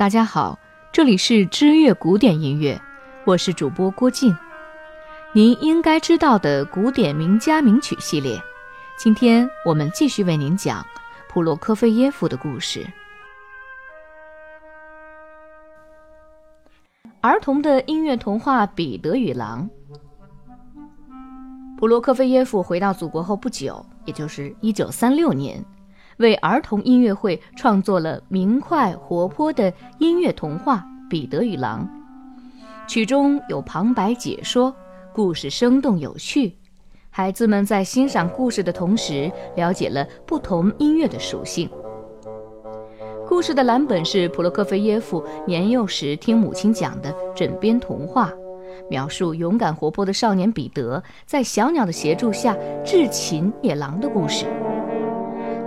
大家好，这里是知乐古典音乐，我是主播郭静。您应该知道的古典名家名曲系列，今天我们继续为您讲普罗科菲耶夫的故事。儿童的音乐童话《彼得与狼》。普罗科菲耶夫回到祖国后不久，也就是一九三六年。为儿童音乐会创作了明快活泼的音乐童话《彼得与狼》，曲中有旁白解说，故事生动有趣。孩子们在欣赏故事的同时，了解了不同音乐的属性。故事的蓝本是普罗科菲耶夫年幼时听母亲讲的枕边童话，描述勇敢活泼的少年彼得在小鸟的协助下制擒野狼的故事。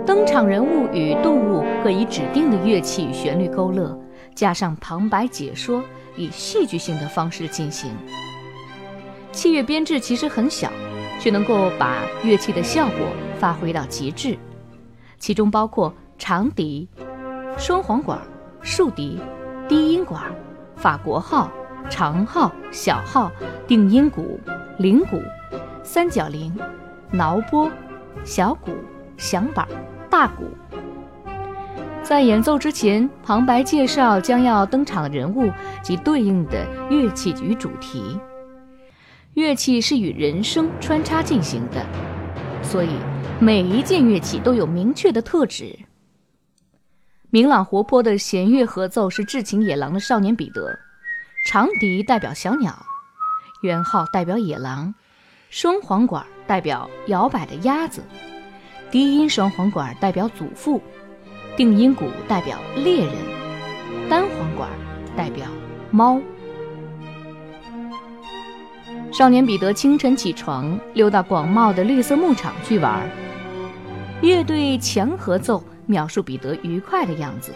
登场人物与动物各以指定的乐器与旋律勾勒，加上旁白解说，以戏剧性的方式进行。器乐编制其实很小，却能够把乐器的效果发挥到极致。其中包括长笛、双簧管、竖笛、低音管、法国号、长号、小号、定音鼓、铃鼓、三角铃、挠拨、小鼓、响板。大鼓。在演奏之前，旁白介绍将要登场的人物及对应的乐器与主题。乐器是与人声穿插进行的，所以每一件乐器都有明确的特质。明朗活泼的弦乐合奏是至情野狼的少年彼得，长笛代表小鸟，圆号代表野狼，双簧管代表摇摆的鸭子。低音双簧管代表祖父，定音鼓代表猎人，单簧管代表猫。少年彼得清晨起床，溜到广袤的绿色牧场去玩。乐队强合奏描述彼得愉快的样子。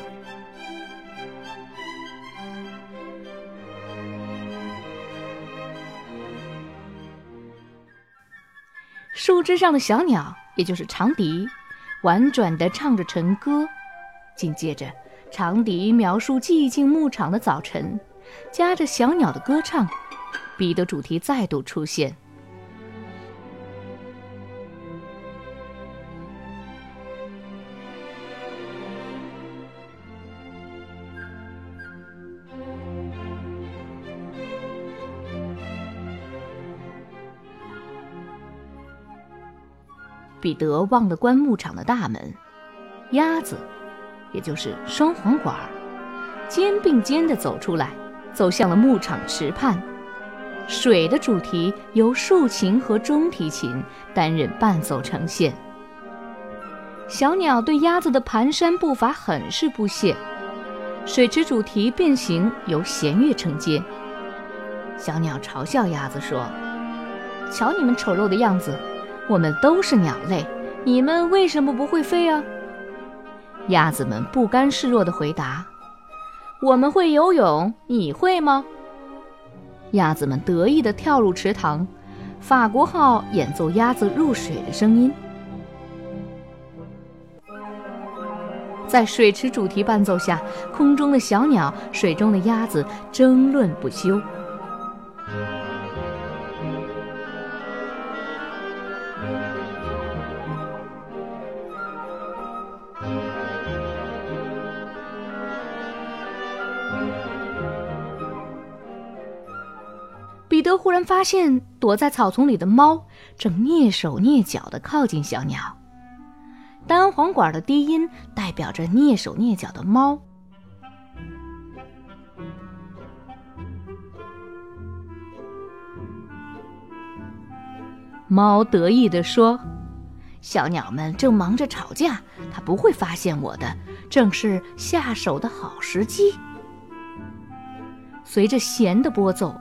树枝上的小鸟。也就是长笛，婉转地唱着晨歌。紧接着，长笛描述寂静牧场的早晨，夹着小鸟的歌唱。彼得主题再度出现。彼得忘了关牧场的大门，鸭子，也就是双簧管，肩并肩地走出来，走向了牧场池畔。水的主题由竖琴和中提琴担任伴奏呈现。小鸟对鸭子的蹒跚步伐很是不屑。水池主题变形由弦乐承接。小鸟嘲笑鸭子说：“瞧你们丑陋的样子。”我们都是鸟类，你们为什么不会飞啊？鸭子们不甘示弱地回答：“我们会游泳，你会吗？”鸭子们得意地跳入池塘，法国号演奏鸭子入水的声音。在水池主题伴奏下，空中的小鸟、水中的鸭子争论不休。发现，躲在草丛里的猫正蹑手蹑脚地靠近小鸟。单簧管的低音代表着蹑手蹑脚的猫。猫得意地说：“小鸟们正忙着吵架，它不会发现我的，正是下手的好时机。”随着弦的拨奏。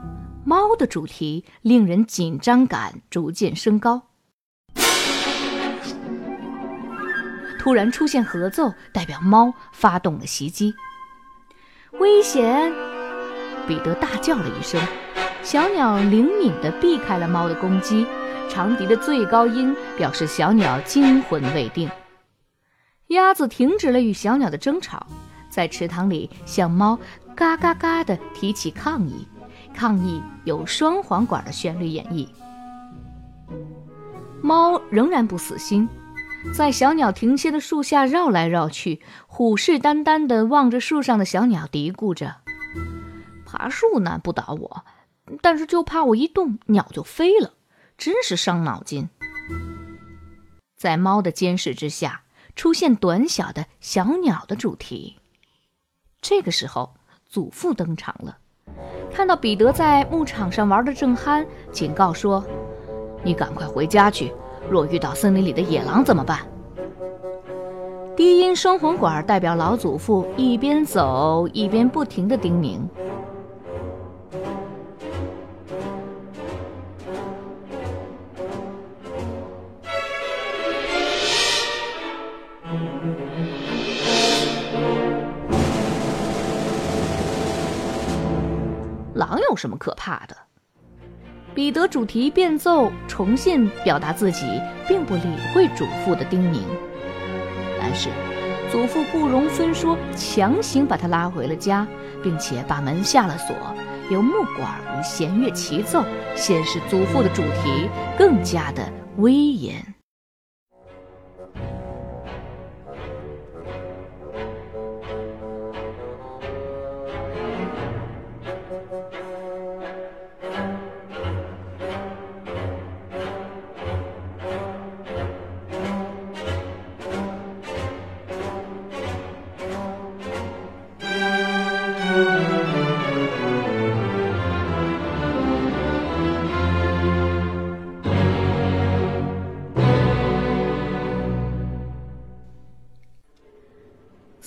猫的主题令人紧张感逐渐升高。突然出现合奏，代表猫发动了袭击。危险！彼得大叫了一声，小鸟灵敏地避开了猫的攻击。长笛的最高音表示小鸟惊魂未定。鸭子停止了与小鸟的争吵。在池塘里向猫嘎嘎嘎地提起抗议，抗议有双簧管的旋律演绎。猫仍然不死心，在小鸟停歇的树下绕来绕去，虎视眈眈地望着树上的小鸟，嘀咕着：“爬树难不倒我，但是就怕我一动，鸟就飞了，真是伤脑筋。”在猫的监视之下，出现短小的小鸟的主题。这个时候，祖父登场了，看到彼得在牧场上玩的正酣，警告说。你赶快回家去！若遇到森林里的野狼怎么办？低音双簧管代表老祖父一边走一边不停的叮咛。狼有什么可怕的？彼得主题变奏重现，表达自己并不理会祖父的叮咛，但是祖父不容分说，强行把他拉回了家，并且把门下了锁，由木管与弦乐齐奏，显示祖父的主题更加的威严。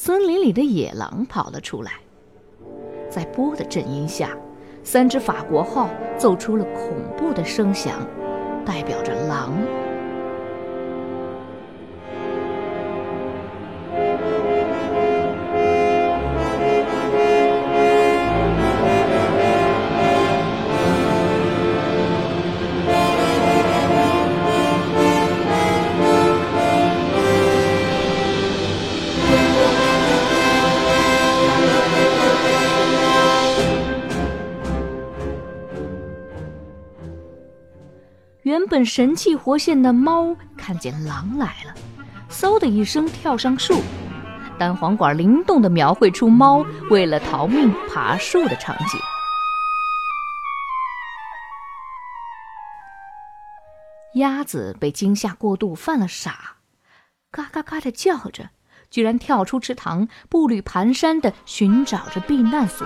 森林里的野狼跑了出来，在波的震音下，三只法国号奏出了恐怖的声响，代表着狼。原本神气活现的猫看见狼来了，嗖的一声跳上树，单簧管灵动地描绘出猫为了逃命爬树的场景。鸭子被惊吓过度犯了傻，嘎嘎嘎地叫着，居然跳出池塘，步履蹒跚地寻找着避难所。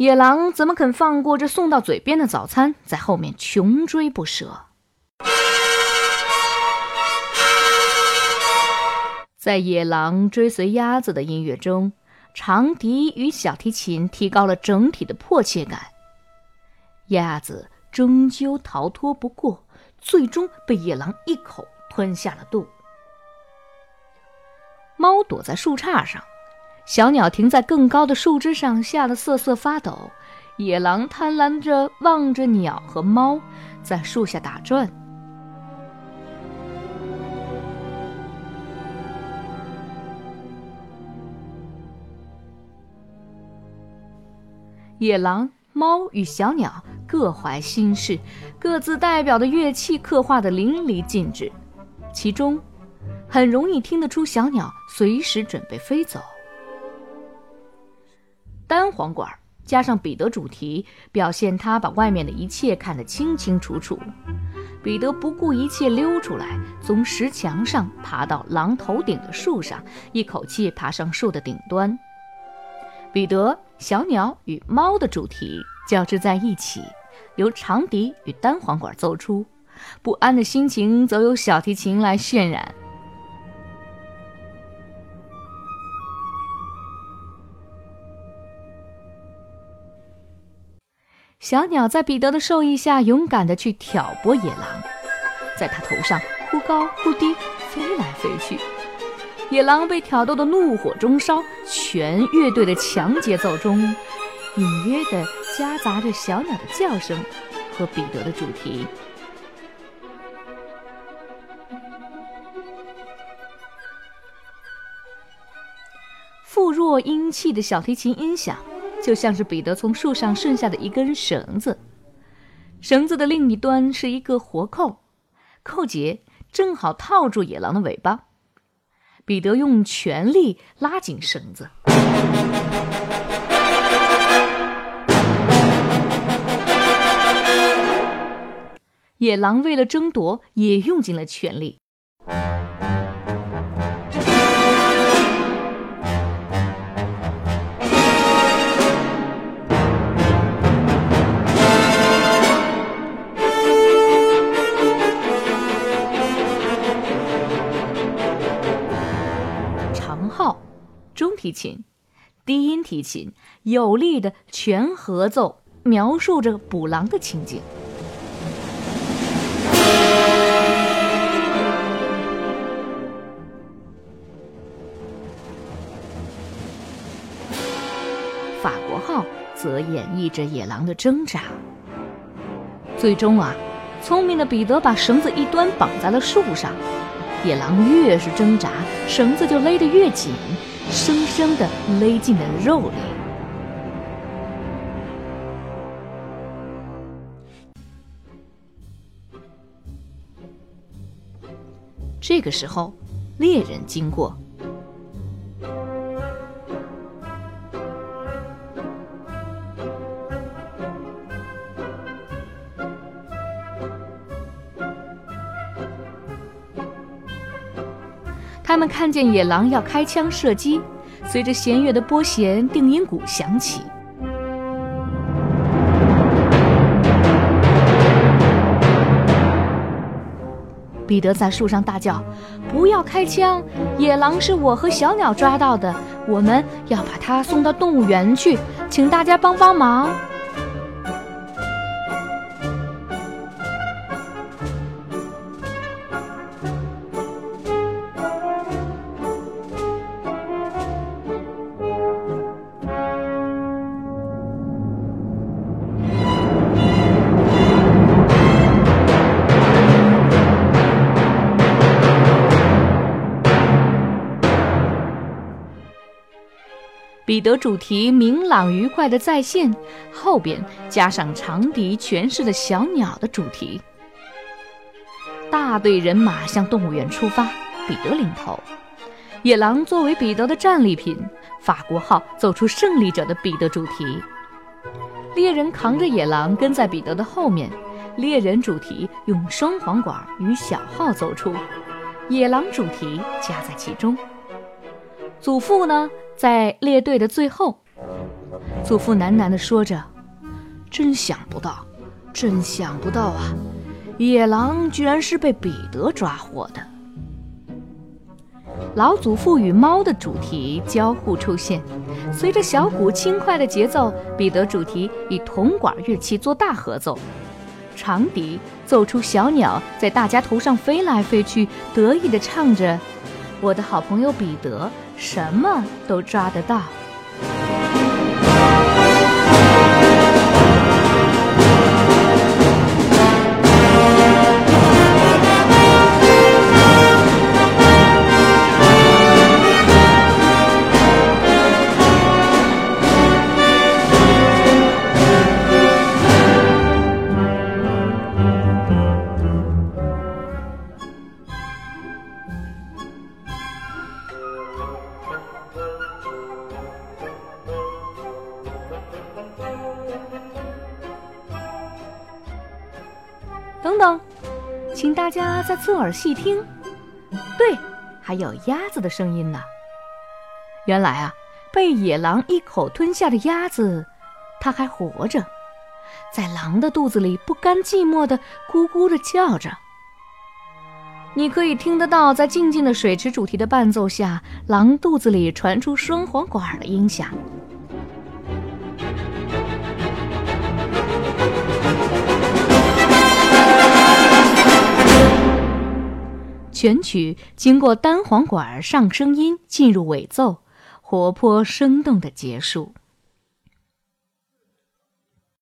野狼怎么肯放过这送到嘴边的早餐，在后面穷追不舍。在野狼追随鸭子的音乐中，长笛与小提琴提高了整体的迫切感。鸭子终究逃脱不过，最终被野狼一口吞下了肚。猫躲在树杈上。小鸟停在更高的树枝上，吓得瑟瑟发抖。野狼贪婪着望着鸟和猫，在树下打转。野狼、猫与小鸟各怀心事，各自代表的乐器刻画的淋漓尽致。其中，很容易听得出小鸟随时准备飞走。单簧管加上彼得主题，表现他把外面的一切看得清清楚楚。彼得不顾一切溜出来，从石墙上爬到狼头顶的树上，一口气爬上树的顶端。彼得、小鸟与猫的主题交织在一起，由长笛与单簧管奏出，不安的心情则由小提琴来渲染。小鸟在彼得的授意下，勇敢的去挑拨野狼，在它头上忽高忽低飞来飞去。野狼被挑逗的怒火中烧，全乐队的强节奏中，隐约的夹杂着小鸟的叫声和彼得的主题。富弱英气的小提琴音响。就像是彼得从树上顺下的一根绳子。绳子的另一端是一个活扣，扣结正好套住野狼的尾巴。彼得用全力拉紧绳子，野狼为了争夺也用尽了全力。琴、低音提琴有力的全合奏，描述着捕狼的情景。法国号则演绎着野狼的挣扎。最终啊，聪明的彼得把绳子一端绑在了树上，野狼越是挣扎，绳子就勒得越紧。生生的勒进了肉里。这个时候，猎人经过，他们看见野狼要开枪射击。随着弦乐的拨弦，定音鼓响起。彼得在树上大叫：“不要开枪！野狼是我和小鸟抓到的，我们要把它送到动物园去，请大家帮帮忙。”彼得主题明朗愉快的再现，后边加上长笛诠释的小鸟的主题。大队人马向动物园出发，彼得领头。野狼作为彼得的战利品，法国号奏出胜利者的彼得主题。猎人扛着野狼跟在彼得的后面，猎人主题用双簧管与小号奏出，野狼主题夹在其中。祖父呢？在列队的最后，祖父喃喃地说着：“真想不到，真想不到啊！野狼居然是被彼得抓获的。”老祖父与猫的主题交互出现，随着小鼓轻快的节奏，彼得主题以铜管乐器做大合奏，长笛奏出小鸟在大家头上飞来飞去，得意地唱着：“我的好朋友彼得。”什么都抓得到。请大家再侧耳细听，对，还有鸭子的声音呢。原来啊，被野狼一口吞下的鸭子，它还活着，在狼的肚子里不甘寂寞的咕咕的叫着。你可以听得到，在静静的水池主题的伴奏下，狼肚子里传出双簧管的音响。选曲经过单簧管上声音进入尾奏，活泼生动的结束。